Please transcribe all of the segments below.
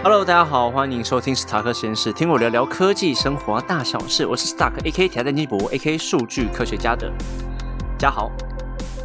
Hello，大家好，欢迎收听史塔克实验室，听我聊聊科技生活大小事。我是 Stark A.K. 铁蛋金博 A.K. 数据科学家的家豪。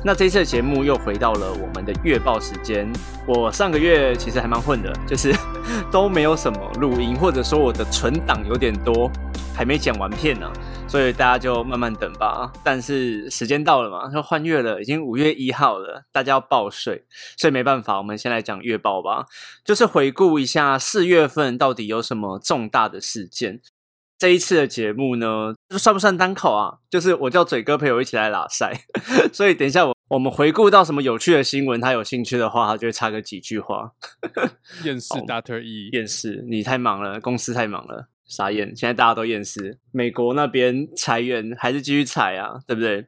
那这一次的节目又回到了我们的月报时间。我上个月其实还蛮混的，就是 都没有什么录音，或者说我的存档有点多，还没剪完片呢，所以大家就慢慢等吧。但是时间到了嘛，要换月了，已经五月一号了，大家要报税，所以没办法，我们先来讲月报吧，就是回顾一下四月份到底有什么重大的事件。这一次的节目呢，算不算单口啊？就是我叫嘴哥陪我一起来拉塞，所以等一下我我们回顾到什么有趣的新闻，他有兴趣的话，他就会插个几句话。厌世 Doctor E，厌世，你太忙了，公司太忙了，傻眼。现在大家都厌世，美国那边裁员还是继续裁啊，对不对？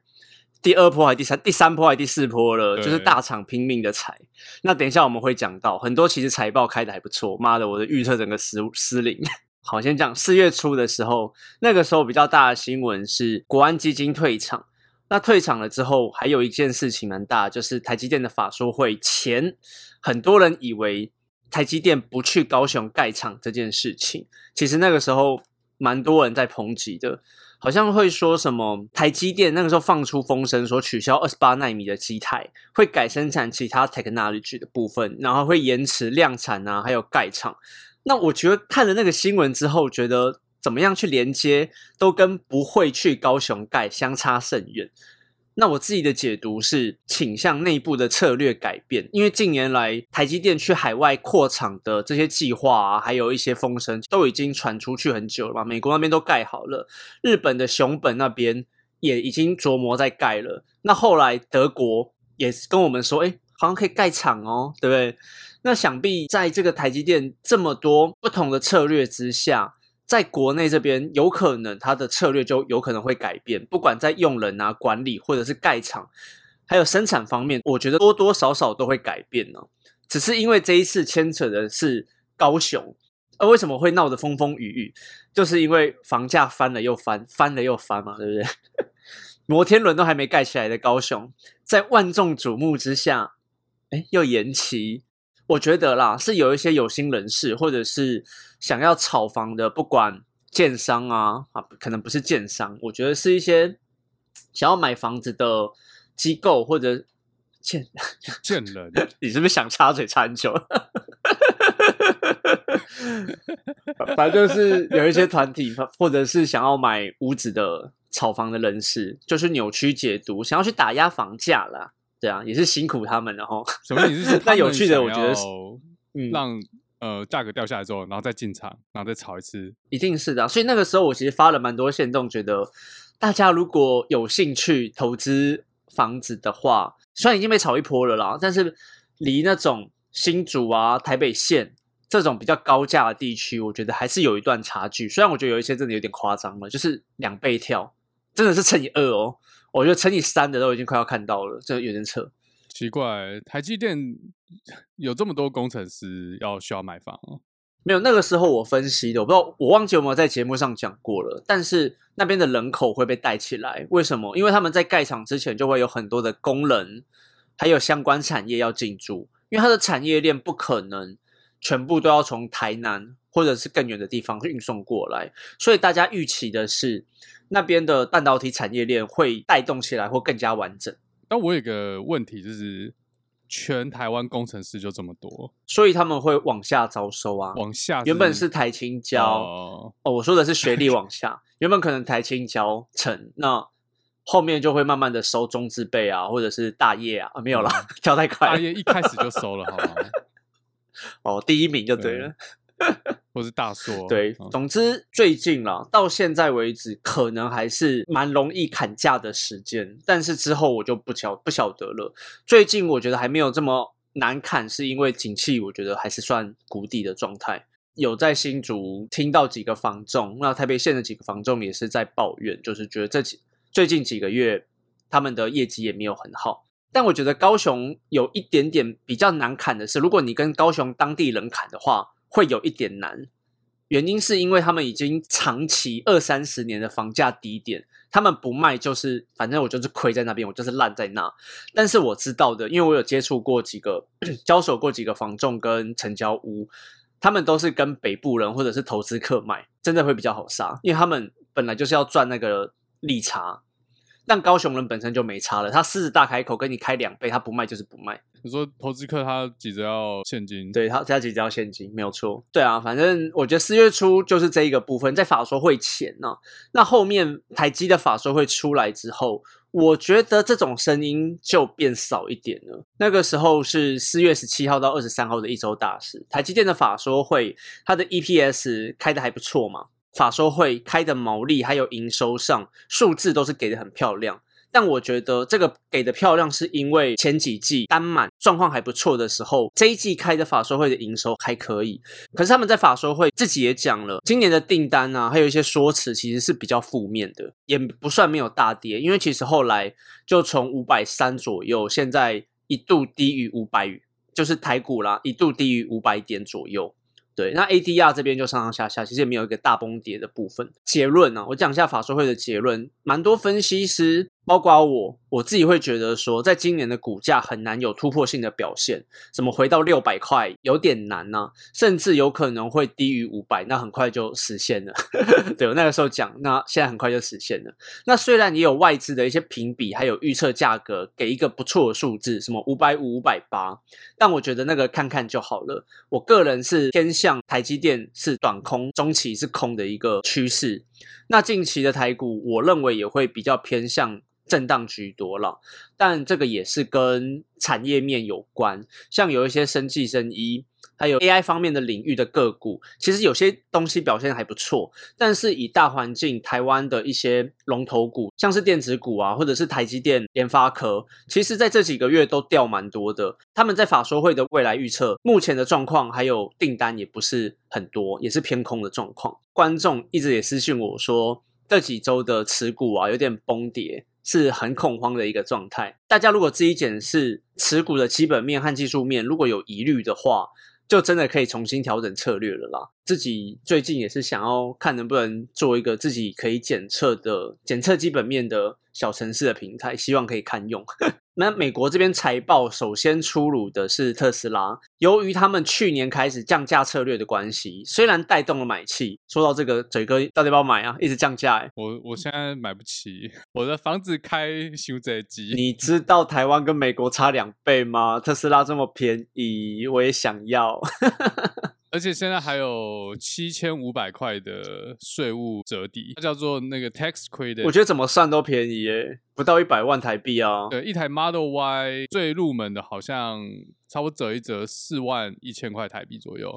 第二波还是第三第三波还是第四波了，就是大厂拼命的裁。那等一下我们会讲到很多，其实财报开的还不错。妈的，我的预测整个失失灵。好，先讲四月初的时候，那个时候比较大的新闻是国安基金退场。那退场了之后，还有一件事情蛮大，就是台积电的法说会前，很多人以为台积电不去高雄盖厂这件事情，其实那个时候蛮多人在抨击的，好像会说什么台积电那个时候放出风声说取消二十八纳米的基台，会改生产其他 technology 的部分，然后会延迟量产啊，还有盖厂。那我觉得看了那个新闻之后，觉得怎么样去连接都跟不会去高雄盖相差甚远。那我自己的解读是倾向内部的策略改变，因为近年来台积电去海外扩厂的这些计划啊，还有一些风声都已经传出去很久了嘛。美国那边都盖好了，日本的熊本那边也已经琢磨在盖了。那后来德国也跟我们说，哎，好像可以盖厂哦，对不对？那想必在这个台积电这么多不同的策略之下，在国内这边有可能它的策略就有可能会改变，不管在用人啊、管理或者是盖厂，还有生产方面，我觉得多多少少都会改变呢。只是因为这一次牵扯的是高雄，而为什么会闹得风风雨雨，就是因为房价翻了又翻，翻了又翻嘛，对不对？摩天轮都还没盖起来的高雄，在万众瞩目之下，哎，又延期。我觉得啦，是有一些有心人士，或者是想要炒房的，不管建商啊啊，可能不是建商，我觉得是一些想要买房子的机构或者建 建人，你是不是想插嘴插很久？反正就是有一些团体，或者是想要买屋子的炒房的人士，就是扭曲解读，想要去打压房价啦。对啊，也是辛苦他们了哈。什么意思？是那有趣的，我觉得是让呃价格掉下来之后，然后再进场，然后再炒一次，一定是的。所以那个时候我其实发了蛮多线动，觉得大家如果有兴趣投资房子的话，虽然已经被炒一波了啦，但是离那种新竹啊、台北县这种比较高价的地区，我觉得还是有一段差距。虽然我觉得有一些真的有点夸张了，就是两倍跳，真的是乘以二哦。我觉得乘以三的都已经快要看到了，这有点扯。奇怪，台积电有这么多工程师要需要买房？没有，那个时候我分析的，我不知道，我忘记有没有在节目上讲过了。但是那边的人口会被带起来，为什么？因为他们在盖厂之前就会有很多的工人，还有相关产业要进驻，因为它的产业链不可能全部都要从台南或者是更远的地方运送过来，所以大家预期的是。那边的半导体产业链会带动起来，会更加完整。但我有个问题，就是全台湾工程师就这么多，所以他们会往下招收啊。往下，原本是台青交哦，我说的是学历往下。原本可能台青交成，那后面就会慢慢的收中字辈啊，或者是大业啊，没有了，跳太快。大业一开始就收了，好吗？哦，第一名就对了。或是大硕，对，总之最近啦，到现在为止，可能还是蛮容易砍价的时间，但是之后我就不晓不晓得了。最近我觉得还没有这么难砍，是因为景气，我觉得还是算谷底的状态。有在新竹听到几个房仲，那台北县的几个房仲也是在抱怨，就是觉得这几最近几个月他们的业绩也没有很好。但我觉得高雄有一点点比较难砍的是，如果你跟高雄当地人砍的话。会有一点难，原因是因为他们已经长期二三十年的房价低点，他们不卖就是，反正我就是亏在那边，我就是烂在那。但是我知道的，因为我有接触过几个，交手过几个房仲跟成交屋，他们都是跟北部人或者是投资客买，真的会比较好杀，因为他们本来就是要赚那个利差。但高雄人本身就没差了，他狮子大开口跟你开两倍，他不卖就是不卖。你说投资客他急着要现金，对他他急着要现金，没有错。对啊，反正我觉得四月初就是这一个部分，在法说会前呢，那后面台积的法说会出来之后，我觉得这种声音就变少一点了。那个时候是四月十七号到二十三号的一周大事，台积电的法说会，它的 EPS 开的还不错嘛。法说会开的毛利还有营收上数字都是给的很漂亮，但我觉得这个给的漂亮是因为前几季单满状况还不错的时候，这一季开的法说会的营收还可以。可是他们在法说会自己也讲了，今年的订单啊，还有一些说辞其实是比较负面的，也不算没有大跌，因为其实后来就从五百三左右，现在一度低于五百，就是台股啦，一度低于五百点左右。对，那 ADR 这边就上上下下，其实也没有一个大崩跌的部分。结论呢，我讲一下法说会的结论，蛮多分析师。包括我，我自己会觉得说，在今年的股价很难有突破性的表现，怎么回到六百块有点难呢？甚至有可能会低于五百，那很快就实现了。对我那个时候讲，那现在很快就实现了。那虽然也有外资的一些评比，还有预测价格给一个不错的数字，什么五百五、五百八，但我觉得那个看看就好了。我个人是偏向台积电是短空，中期是空的一个趋势。那近期的台股，我认为也会比较偏向。震荡居多了，但这个也是跟产业面有关，像有一些生技、生医，还有 AI 方面的领域的个股，其实有些东西表现还不错。但是以大环境，台湾的一些龙头股，像是电子股啊，或者是台积电、联发科，其实在这几个月都掉蛮多的。他们在法说会的未来预测，目前的状况还有订单也不是很多，也是偏空的状况。观众一直也私信我说，这几周的持股啊，有点崩跌。是很恐慌的一个状态。大家如果自己检视持股的基本面和技术面，如果有疑虑的话，就真的可以重新调整策略了啦。自己最近也是想要看能不能做一个自己可以检测的检测基本面的小城市的平台，希望可以看用。那美国这边财报首先出炉的是特斯拉，由于他们去年开始降价策略的关系，虽然带动了买气。说到这个，嘴哥到底要不要买啊？一直降价哎，我我现在买不起，我的房子开修这机。你知道台湾跟美国差两倍吗？特斯拉这么便宜，我也想要。而且现在还有七千五百块的税务折抵，它叫做那个 tax credit。我觉得怎么算都便宜耶，不到一百万台币啊。对，一台 Model Y 最入门的，好像差不多折一折四万一千块台币左右，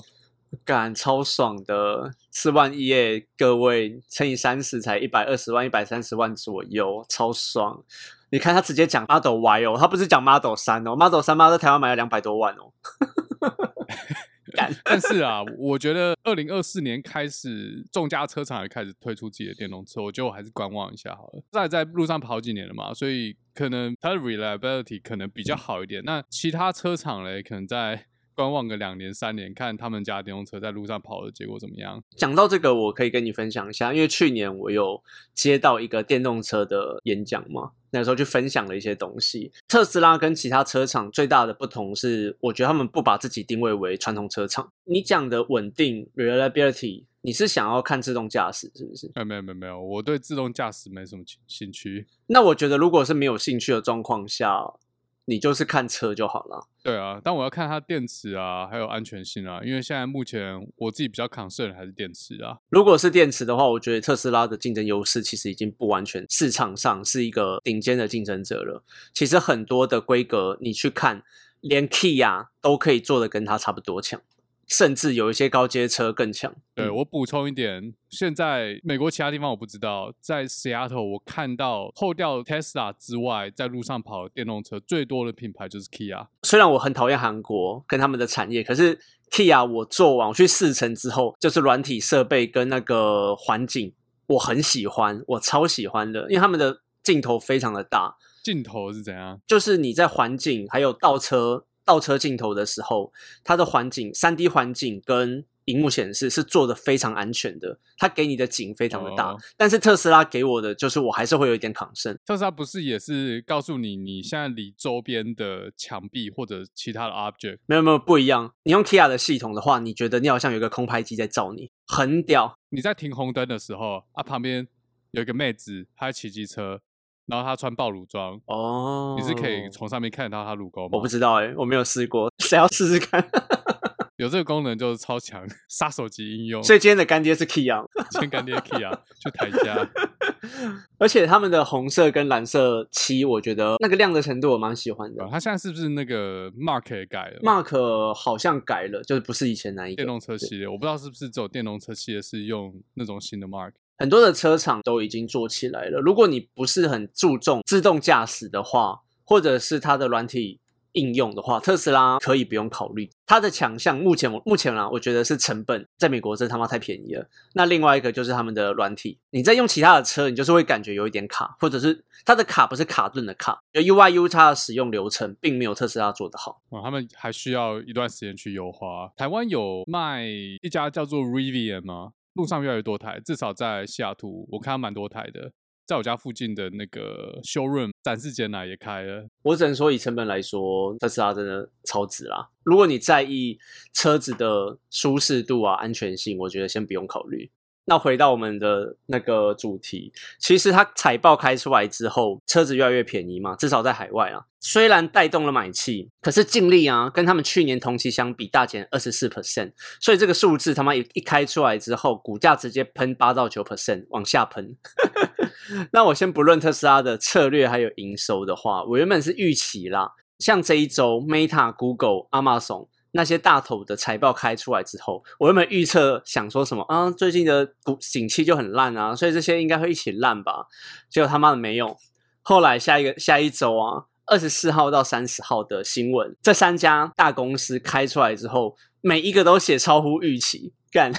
感超爽的，四万一耶，各位乘以三十才一百二十万，一百三十万左右，超爽。你看他直接讲 Model Y 哦，他不是讲 Model 三哦，Model 三妈在台湾买了两百多万哦。但是啊，我觉得二零二四年开始，众家车厂也开始推出自己的电动车，我觉得我还是观望一下好了。在在路上跑几年了嘛，所以可能它的 reliability 可能比较好一点。那其他车厂嘞，可能在。观望个两年三年，看他们家电动车在路上跑的结果怎么样。讲到这个，我可以跟你分享一下，因为去年我有接到一个电动车的演讲嘛，那时候去分享了一些东西。特斯拉跟其他车厂最大的不同是，我觉得他们不把自己定位为传统车厂。你讲的稳定 reliability，你是想要看自动驾驶是不是？没有没有没有，我对自动驾驶没什么兴趣。那我觉得，如果是没有兴趣的状况下。你就是看车就好了。对啊，但我要看它电池啊，还有安全性啊。因为现在目前我自己比较抗胜还是电池啊。如果是电池的话，我觉得特斯拉的竞争优势其实已经不完全，市场上是一个顶尖的竞争者了。其实很多的规格你去看，连 Kia 都可以做的跟它差不多强。甚至有一些高阶车更强。对我补充一点，现在美国其他地方我不知道，在 Seattle 我看到后掉 Tesla 之外，在路上跑电动车最多的品牌就是 Kia。虽然我很讨厌韩国跟他们的产业，可是 Kia 我做完我去试乘之后，就是软体设备跟那个环境，我很喜欢，我超喜欢的，因为他们的镜头非常的大。镜头是怎样？就是你在环境还有倒车。倒车镜头的时候，它的环境、三 D 环境跟荧幕显示是做的非常安全的，它给你的景非常的大。哦但是特斯拉给我的就是我还是会有一点抗生。特斯拉不是也是告诉你你现在离周边的墙壁或者其他的 object 没有没有不一样，你用 Kia 的系统的话，你觉得你好像有一个空拍机在照你，很屌。你在停红灯的时候啊，旁边有一个妹子，她在骑机车，然后他穿暴乳装，哦，你是可以从上面看得到他乳沟吗？我不知道哎、我没有试过，谁要试试看？有这个功能就是超强，杀手级应用。所以今天的干爹是 Kia，先干爹 Key 啊就台家，而且他们的红色跟蓝色漆，我觉得那个亮的程度我蛮喜欢的。他现在是不是那个 Mark 也改了 Mark 好像改了，就是不是以前那一个电动车系列？我不知道是不是只有电动车系列是用那种新的 Mark。很多的车厂都已经做起来了。如果你不是很注重自动驾驶的话，或者是它的软体应用的话，特斯拉可以不用考虑。它的强项目前我目前啊，我觉得是成本，在美国真他妈太便宜了。那另外一个就是他们的软体，你在用其他的车，你就是会感觉有一点卡，或者是它的卡不是卡顿的卡，就 UI U 它的使用流程并没有特斯拉做得好。哦，他们还需要一段时间去优化。台湾有卖一家叫做 Rivian 吗？路上越来越多台，至少在西雅图，我看到蛮多台的。在我家附近的那个 showroom 展示间呢也开了。我只能说，以成本来说，特斯拉真的超值啦。如果你在意车子的舒适度啊、安全性，我觉得先不用考虑。那回到我们的那个主题，其实它财报开出来之后，车子越来越便宜嘛，至少在海外啊，虽然带动了买气，可是净利啊，跟他们去年同期相比大减二十四 percent，所以这个数字他妈一一开出来之后，股价直接喷八到九 percent 往下喷。那我先不论特斯拉的策略还有营收的话，我原本是预期啦，像这一周 Meta、Google、Amazon 那些大头的财报开出来之后，我原本预测想说什么啊，最近的股景气就很烂啊，所以这些应该会一起烂吧？结果他妈的没有。后来下一个下一周啊，二十四号到三十号的新闻，这三家大公司开出来之后，每一个都写超乎预期，干。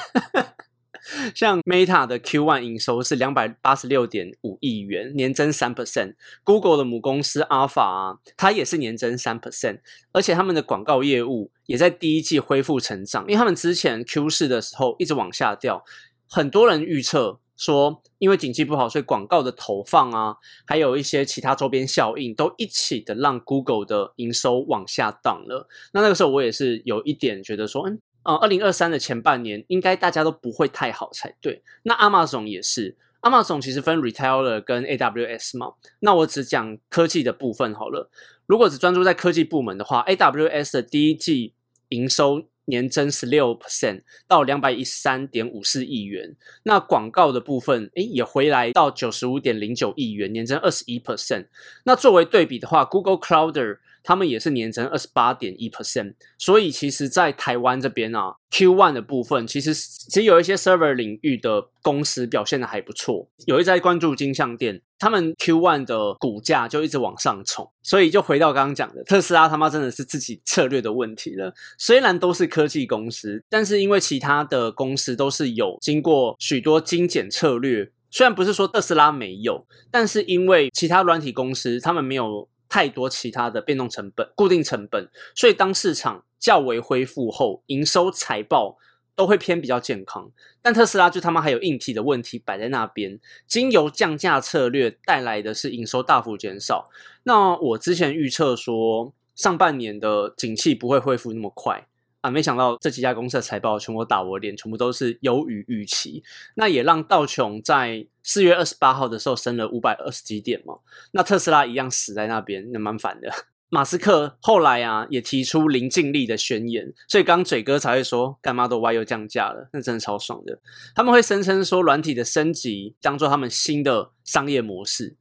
像 Meta 的 Q1 营收是两百八十六点五亿元，年增三 percent。Google 的母公司 Alpha 啊，它也是年增三 percent，而且他们的广告业务也在第一季恢复成长，因为他们之前 Q 四的时候一直往下掉，很多人预测说，因为景气不好，所以广告的投放啊，还有一些其他周边效应，都一起的让 Google 的营收往下荡了。那那个时候我也是有一点觉得说，嗯。呃，二零二三的前半年应该大家都不会太好才对。那 Amazon 也是，Amazon 其实分 Retailer 跟 AWS 嘛。那我只讲科技的部分好了。如果只专注在科技部门的话，AWS 的第一季营收年增十六 percent 到两百一十三点五四亿元。那广告的部分，诶也回来到九十五点零九亿元，年增二十一 percent。那作为对比的话，Google Cloud 他们也是年增二十八点一 percent，所以其实，在台湾这边啊，Q one 的部分，其实其实有一些 server 领域的公司表现的还不错，有一在关注金项店，他们 Q one 的股价就一直往上冲，所以就回到刚刚讲的，特斯拉他妈真的是自己策略的问题了。虽然都是科技公司，但是因为其他的公司都是有经过许多精简策略。虽然不是说特斯拉没有，但是因为其他软体公司他们没有太多其他的变动成本、固定成本，所以当市场较为恢复后，营收财报都会偏比较健康。但特斯拉就他妈还有硬体的问题摆在那边，经由降价策略带来的是营收大幅减少。那我之前预测说，上半年的景气不会恢复那么快。啊，没想到这几家公司的财报全部打我脸，全部都是优于预期。那也让道琼在四月二十八号的时候升了五百二十几点嘛。那特斯拉一样死在那边，那蛮烦的。马斯克后来啊也提出零净利的宣言，所以刚嘴哥才会说干嘛都 Y 又降价了，那真的超爽的。他们会声称说软体的升级当做他们新的商业模式。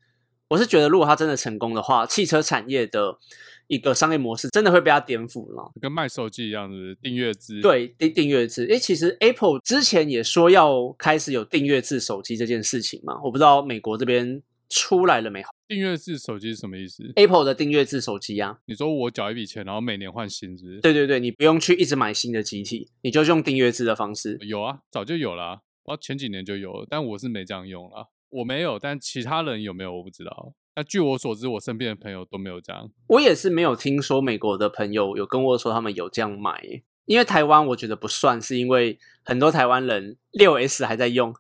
我是觉得，如果他真的成功的话，汽车产业的一个商业模式真的会被它颠覆了。跟卖手机一样的订阅制。对，订订阅制。诶，其实 Apple 之前也说要开始有订阅制手机这件事情嘛，我不知道美国这边出来了没有订阅制手机是什么意思？？Apple 的订阅制手机啊，你说我缴一笔钱，然后每年换新，是不是？对对对，你不用去一直买新的机体，你就用订阅制的方式。有啊，早就有了、啊，我前几年就有了，但我是没这样用了。我没有，但其他人有没有我不知道。那据我所知，我身边的朋友都没有这样。我也是没有听说美国的朋友有跟我说他们有这样买。因为台湾我觉得不算，是因为很多台湾人六 S 还在用，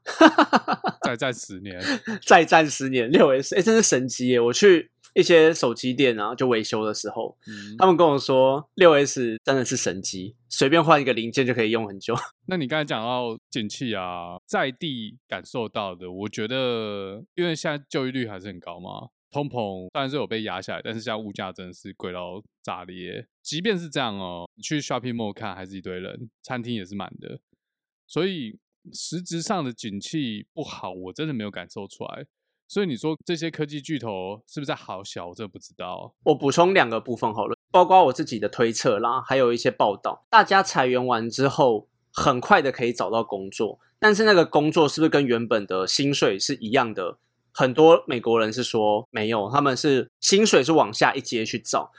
再战十年，再战十年六 S，哎，真是神机耶！我去一些手机店啊，就维修的时候，他们跟我说六 S 真的是神机，随便换一个零件就可以用很久。那你刚才讲到景气啊，在地感受到的，我觉得因为现在就业率还是很高嘛。通膨当然是有被压下来，但是现在物价真的是贵到炸裂。即便是这样哦，去 shopping mall 看还是一堆人，餐厅也是满的，所以实质上的景气不好，我真的没有感受出来。所以你说这些科技巨头是不是在好小？我真的不知道。我补充两个部分好了，包括我自己的推测啦，还有一些报道，大家裁员完之后，很快的可以找到工作，但是那个工作是不是跟原本的薪水是一样的？很多美国人是说没有，他们是薪水是往下一阶去找。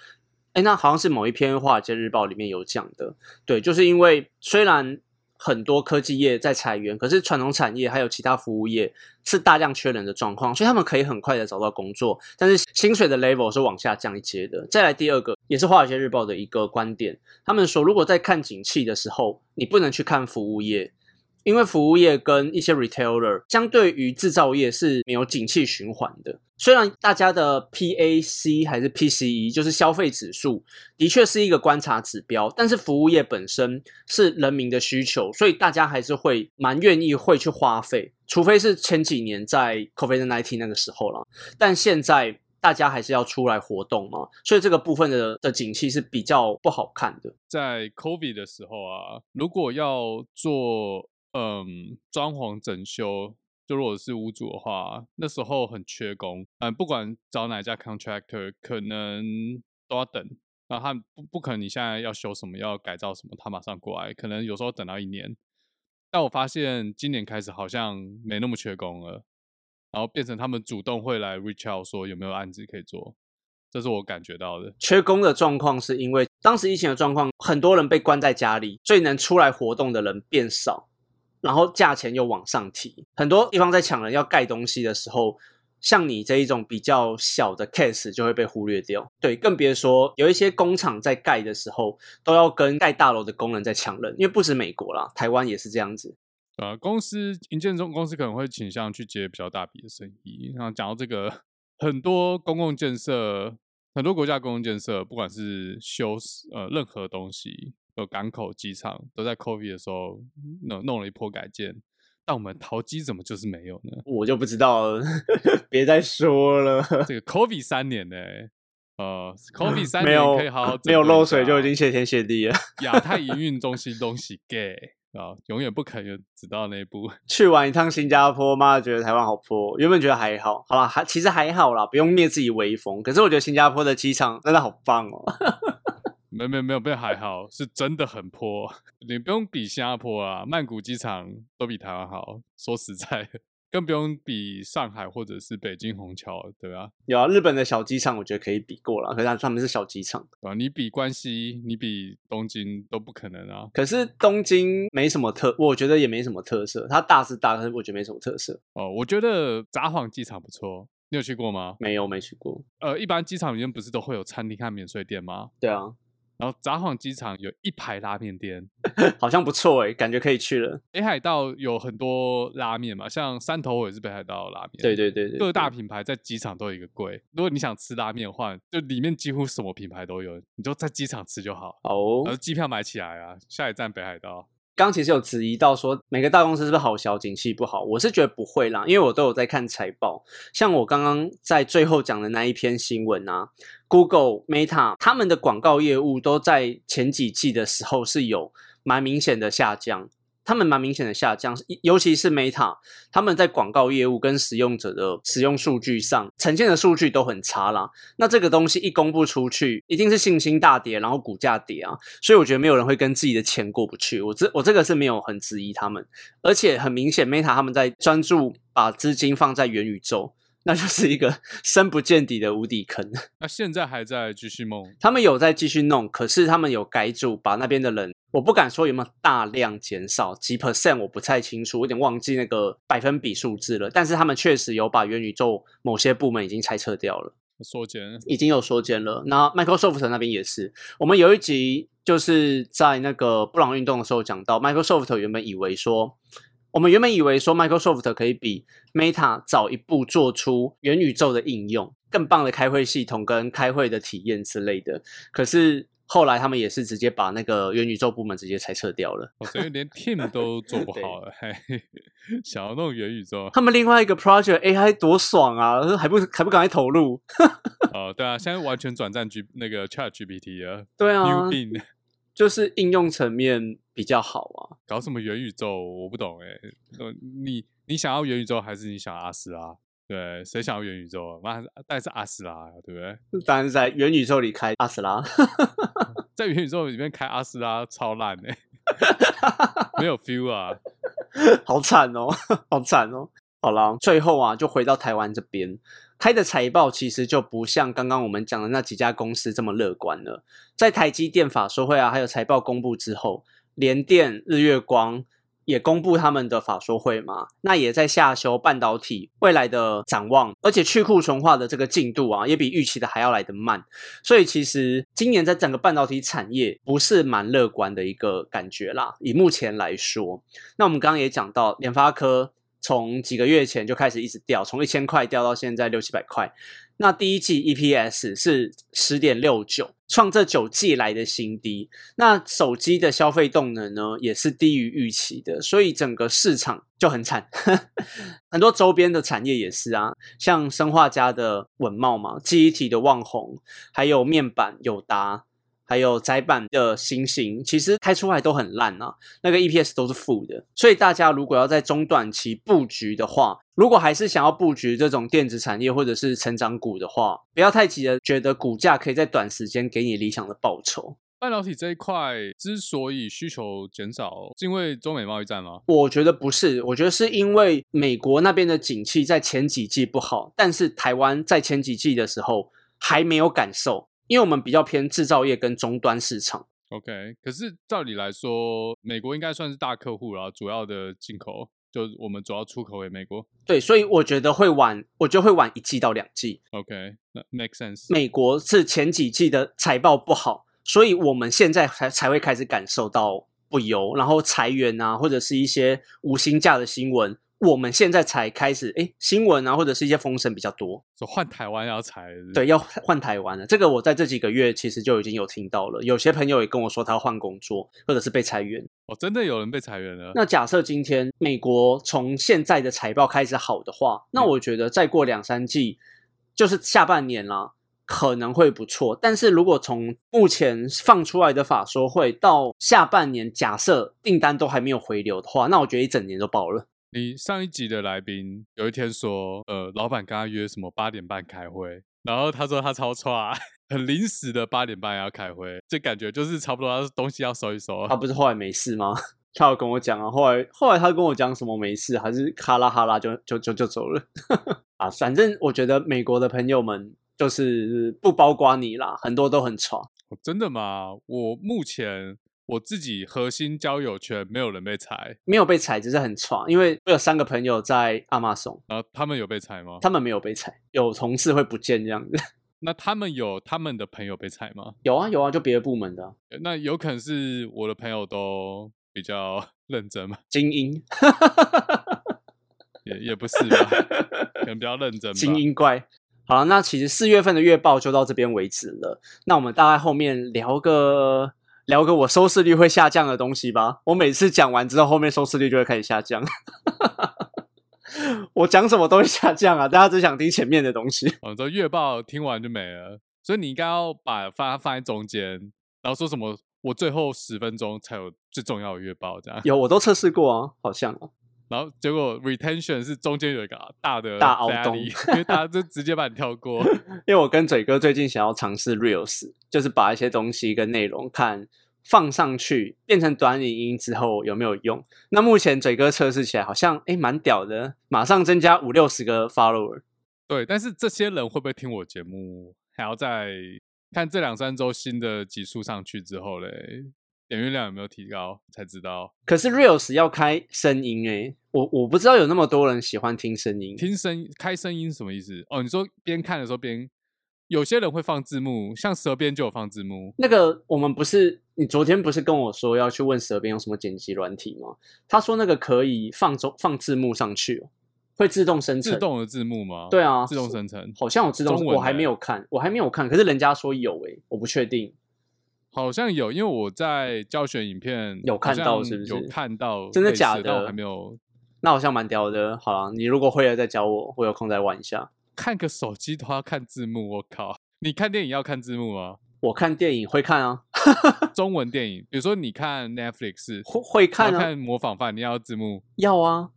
哎，那好像是某一篇《华尔街日报》里面有讲的，对，就是因为虽然很多科技业在裁员，可是传统产业还有其他服务业是大量缺人的状况，所以他们可以很快的找到工作，但是薪水的 level 是往下降一阶的。再来第二个，也是《华尔街日报》的一个观点，他们说，如果在看景气的时候，你不能去看服务业。因为服务业跟一些 retailer 相对于制造业是没有景气循环的。虽然大家的 PAC 还是 PCE，就是消费指数，的确是一个观察指标，但是服务业本身是人民的需求，所以大家还是会蛮愿意会去花费，除非是前几年在 COVID-19 那个时候了。但现在大家还是要出来活动嘛，所以这个部分的的景气是比较不好看的。在 COVID 的时候啊，如果要做嗯，装潢整修，就如果是屋主的话，那时候很缺工，嗯，不管找哪家 contractor，可能都要等。那他不不可能，你现在要修什么，要改造什么，他马上过来，可能有时候等到一年。但我发现今年开始好像没那么缺工了，然后变成他们主动会来 reach out 说有没有案子可以做，这是我感觉到的。缺工的状况是因为当时疫情的状况，很多人被关在家里，所以能出来活动的人变少。然后价钱又往上提，很多地方在抢人要盖东西的时候，像你这一种比较小的 case 就会被忽略掉。对，更别说有一些工厂在盖的时候，都要跟盖大楼的工人在抢人，因为不止美国啦，台湾也是这样子。呃，公司营建中公司可能会倾向去接比较大笔的生意。然后讲到这个，很多公共建设，很多国家公共建设，不管是修呃任何东西。有港口、机场都在 COVID 的时候弄弄了一波改建，但我们淘机怎么就是没有呢？我就不知道了，别再说了。这个 COVID 三年呢，呃，COVID 三年可以好好没有漏水就已经谢天谢地了。亚太营运 中心东西 gay 啊，永远不肯有知道那一步。去完一趟新加坡，妈觉得台湾好破。原本觉得还好，好了，还其实还好啦，不用灭自己威风。可是我觉得新加坡的机场真的好棒哦。没没没有被还好，是真的很破。你不用比新加坡啊，曼谷机场都比台湾好。说实在，更不用比上海或者是北京虹桥，对吧？有啊，日本的小机场我觉得可以比过了，可是他们是小机场啊。你比关西，你比东京都不可能啊。可是东京没什么特，我觉得也没什么特色。它大是大，可是我觉得没什么特色。哦，我觉得札幌机场不错，你有去过吗？没有，没去过。呃，一般机场里面不是都会有餐厅和免税店吗？对啊。然后札幌机场有一排拉面店，好像不错哎，感觉可以去了。北海道有很多拉面嘛，像三头也是北海道拉面。对对对对，各大品牌在机场都有一个柜。如果你想吃拉面的话，就里面几乎什么品牌都有，你就在机场吃就好。哦，然后机票买起来啊，下一站北海道。刚其实有质疑到说每个大公司是不是好小景气不好？我是觉得不会啦，因为我都有在看财报。像我刚刚在最后讲的那一篇新闻啊，Google、Meta 他们的广告业务都在前几季的时候是有蛮明显的下降。他们蛮明显的下降，尤其是 Meta，他们在广告业务跟使用者的使用数据上呈现的数据都很差啦。那这个东西一公布出去，一定是信心大跌，然后股价跌啊。所以我觉得没有人会跟自己的钱过不去。我这我这个是没有很质疑他们，而且很明显，Meta 他们在专注把资金放在元宇宙。那就是一个深不见底的无底坑。那现在还在继续弄？他们有在继续弄，可是他们有改组，把那边的人，我不敢说有没有大量减少，几 percent 我不太清楚，有点忘记那个百分比数字了。但是他们确实有把元宇宙某些部门已经拆撤掉了。缩减已经有缩减了。那 Microsoft 那边也是，我们有一集就是在那个布朗运动的时候讲到，Microsoft 原本以为说，我们原本以为说 Microsoft 可以比 Meta 早一步做出元宇宙的应用，更棒的开会系统跟开会的体验之类的，可是。后来他们也是直接把那个元宇宙部门直接裁撤掉了，所以连 team 都做不好了，还 想要弄元宇宙。他们另外一个 project AI 多爽啊，还不还不赶快投入？哦，对啊，现在完全转战 G 那个 Chat GPT 啊，对啊，就是应用层面比较好啊。搞什么元宇宙？我不懂哎。你你想要元宇宙，还是你想阿斯拉？对，谁想要元宇宙？那但是阿斯拉，对不对？当然是在元宇宙里开阿斯拉，在元宇宙里面开阿斯拉超烂哎，没有 feel 啊，好惨哦，好惨哦。好了，最后啊，就回到台湾这边开的财报，其实就不像刚刚我们讲的那几家公司这么乐观了。在台积电法说会啊，还有财报公布之后，联电、日月光。也公布他们的法说会嘛，那也在下修半导体未来的展望，而且去库存化的这个进度啊，也比预期的还要来得慢，所以其实今年在整个半导体产业不是蛮乐观的一个感觉啦。以目前来说，那我们刚刚也讲到联发科。从几个月前就开始一直掉，从一千块掉到现在六七百块。那第一季 EPS 是十点六九，创这九季来的新低。那手机的消费动能呢，也是低于预期的，所以整个市场就很惨。很多周边的产业也是啊，像生化家的稳茂嘛，记忆体的旺宏，还有面板友达。还有窄板的新型，其实开出来都很烂啊，那个 EPS 都是负的。所以大家如果要在中短期布局的话，如果还是想要布局这种电子产业或者是成长股的话，不要太急的觉得股价可以在短时间给你理想的报酬。半导体这一块之所以需求减少，是因为中美贸易战吗？我觉得不是，我觉得是因为美国那边的景气在前几季不好，但是台湾在前几季的时候还没有感受。因为我们比较偏制造业跟终端市场，OK。可是照理来说，美国应该算是大客户了，主要的进口就我们主要出口给美国。对，所以我觉得会晚，我觉得会晚一季到两季。OK，那 make sense。美国是前几季的财报不好，所以我们现在才才会开始感受到不优，然后裁员啊，或者是一些无薪假的新闻。我们现在才开始，哎，新闻啊，或者是一些风声比较多，说换台湾要裁，对，要换台湾了。这个我在这几个月其实就已经有听到了，有些朋友也跟我说他要换工作，或者是被裁员。哦，真的有人被裁员了。那假设今天美国从现在的财报开始好的话，那我觉得再过两三季，就是下半年啦，可能会不错。但是如果从目前放出来的法说会到下半年，假设订单都还没有回流的话，那我觉得一整年都爆了。你上一集的来宾有一天说，呃，老板跟他约什么八点半开会，然后他说他超差，很临时的八点半要开会，这感觉就是差不多他东西要收一收。他不是后来没事吗？他有跟我讲啊，后来后来他跟我讲什么没事，还是哈拉哈拉就就就就走了 啊。反正我觉得美国的朋友们就是不包括你啦，很多都很差。真的吗？我目前。我自己核心交友圈没有人被裁，没有被裁，只是很爽。因为我有三个朋友在阿玛松，然后他们有被裁吗？他们没有被裁，有同事会不见这样子。那他们有他们的朋友被裁吗？有啊有啊，就别的部门的。那有可能是我的朋友都比较 认真嘛？精英，也也不是吧，可能比较认真。精英怪。好了，那其实四月份的月报就到这边为止了。那我们大概后面聊个。聊个我收视率会下降的东西吧。我每次讲完之后，后面收视率就会开始下降。我讲什么都会下降啊！大家只想听前面的东西。哦，这月报听完就没了，所以你应该要把放放在中间，然后说什么？我最后十分钟才有最重要的月报，这样。有，我都测试过啊，好像。然后结果 retention 是中间有一个大的大凹洞，因为大家就直接把你跳过。因为我跟嘴哥最近想要尝试 reels，就是把一些东西跟内容看放上去，变成短影音之后有没有用？那目前嘴哥测试起来好像哎蛮屌的，马上增加五六十个 follower。对，但是这些人会不会听我节目？还要再看这两三周新的集数上去之后嘞？点阅量有没有提高才知道？可是 reels 要开声音哎，我我不知道有那么多人喜欢听声音。听声开声音什么意思？哦，你说边看的时候边有些人会放字幕，像蛇边就有放字幕。那个我们不是你昨天不是跟我说要去问蛇边有什么剪辑软体吗？他说那个可以放中放字幕上去哦，会自动生成。自动的字幕吗？对啊，自动生成。好像有自动，我还没有看，我还没有看，可是人家说有诶、我不确定。好像有，因为我在教学影片有看到是不是有看到真的假的但我还没有那好像蛮屌的。好了，你如果会了再教我，我有空再玩一下。看个手机都要看字幕，我靠！你看电影要看字幕吗？我看电影会看啊，中文电影，比如说你看 Netflix，会会看啊，看模仿犯，你要字幕，要啊，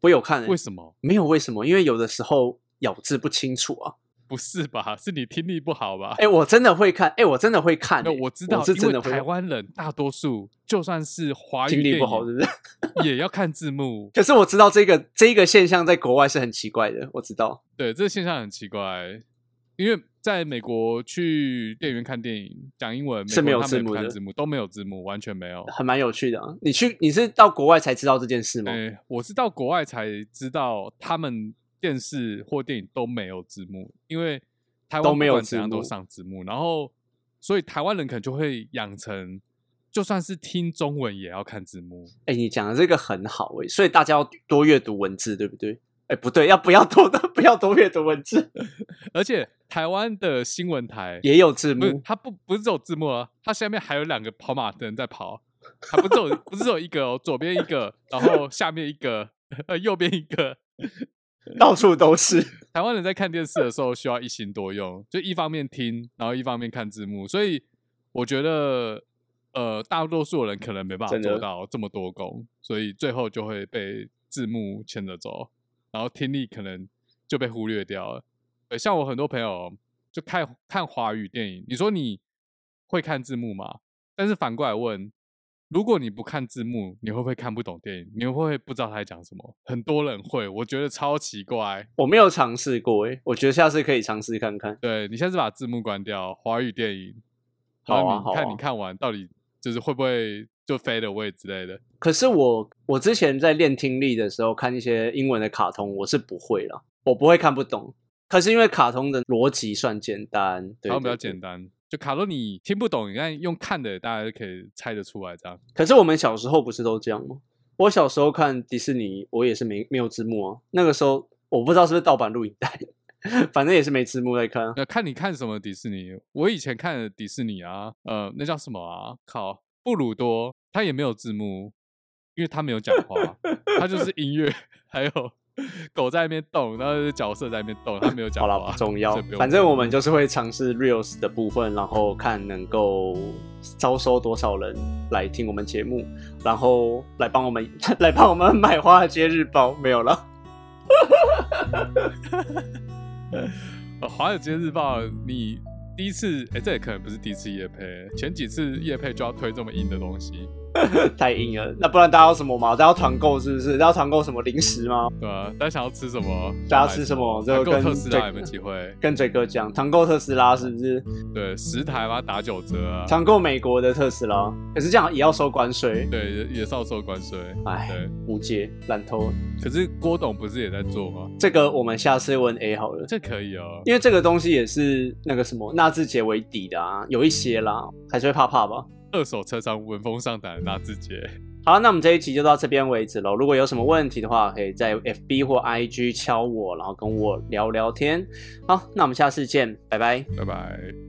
我有看、欸。为什么？没有为什么？因为有的时候咬字不清楚啊。不是吧？是你听力不好吧？哎、我真的会看，哎、我真的会看、那欸。我知道，是真的会台湾人大多数就算是华语电听力不好，是影不是？也要看字幕。可是我知道这个这一个现象在国外是很奇怪的，我知道。对，这个现象很奇怪，因为在美国去电影院看电影讲英文，是没有字幕的字幕，都没有字幕，完全没有。还蛮有趣的、啊。你去你是到国外才知道这件事吗？哎、我是到国外才知道，他们电视或电影都没有字幕，因为台湾都没有不管怎样都上字幕，然后所以台湾人可能就会养成，就算是听中文也要看字幕。哎、你讲的这个很好哎、所以大家要多阅读文字，对不对？哎、不对，要不要多的不要多阅读文字？而且台湾的新闻台也有字幕，不它不不是只有字幕啊，它下面还有两个跑马灯在跑，它不只有不是只有一个哦，左边一个，然后下面一个，呃，右边一个。到处都是。台湾人在看电视的时候需要一心多用，就一方面听，然后一方面看字幕，所以我觉得，呃，大多数人可能没办法做到这么多功，所以最后就会被字幕牵着走，然后听力可能就被忽略掉了。对，像我很多朋友就看看华语电影，你说你会看字幕吗？但是反过来问，如果你不看字幕，你会不会看不懂电影？你会不会不知道他在讲什么？很多人会，我觉得超奇怪。我没有尝试过哎、我觉得下次可以尝试看看。对你下次把字幕关掉，华语电影，然后好啊好啊你看你看完到底就是会不会就飞了位之类的？可是我我之前在练听力的时候看一些英文的卡通，我是不会啦，我不会看不懂。可是因为卡通的逻辑算简单，对然后比较简单，就卡洛你听不懂，你看用看的大家就可以猜得出来这样。可是我们小时候不是都这样吗？我小时候看迪士尼，我也是没没有字幕啊。那个时候我不知道是不是盗版录影带，反正也是没字幕在看啊。那看你看什么迪士尼？我以前看的迪士尼啊，呃，那叫什么啊？靠，布鲁多，他也没有字幕，因为他没有讲话，他就是音乐，还有 狗在那边动，然后角色在那边动，他没有讲好。了，不重要反正我们就是会尝试 reels 的部分，然后看能够招收多少人来听我们节目，然后来帮我们 来帮我们买华尔街日报，没有了。呃，华尔街日报，你第一次，哎、这也可能不是第一次夜配，前几次夜配就要推这么硬的东西，太硬了，那不然大家要什么嘛？大家要团购是不是？大家要团购什么零食吗？对啊、大家想要吃什么？大家吃什么就跟这特斯拉有没有机会？跟嘴哥讲，团购特斯拉是不是？对，十台嘛打九折啊！团购美国的特斯拉，可是这样也要收关税，对，也也是要收关税。哎对，无解，烂透。可是郭董不是也在做吗？这个我们下次问 A 好了。这可以哦。因为这个东西也是那个什么纳智捷为底的啊，有一些啦，还是会怕怕吧。二手车商闻风丧胆的大字节。好，那我们这一期就到这边为止喽。如果有什么问题的话，可以在 FB 或 IG 敲我，然后跟我聊聊天。好，那我们下次见，拜拜。拜拜。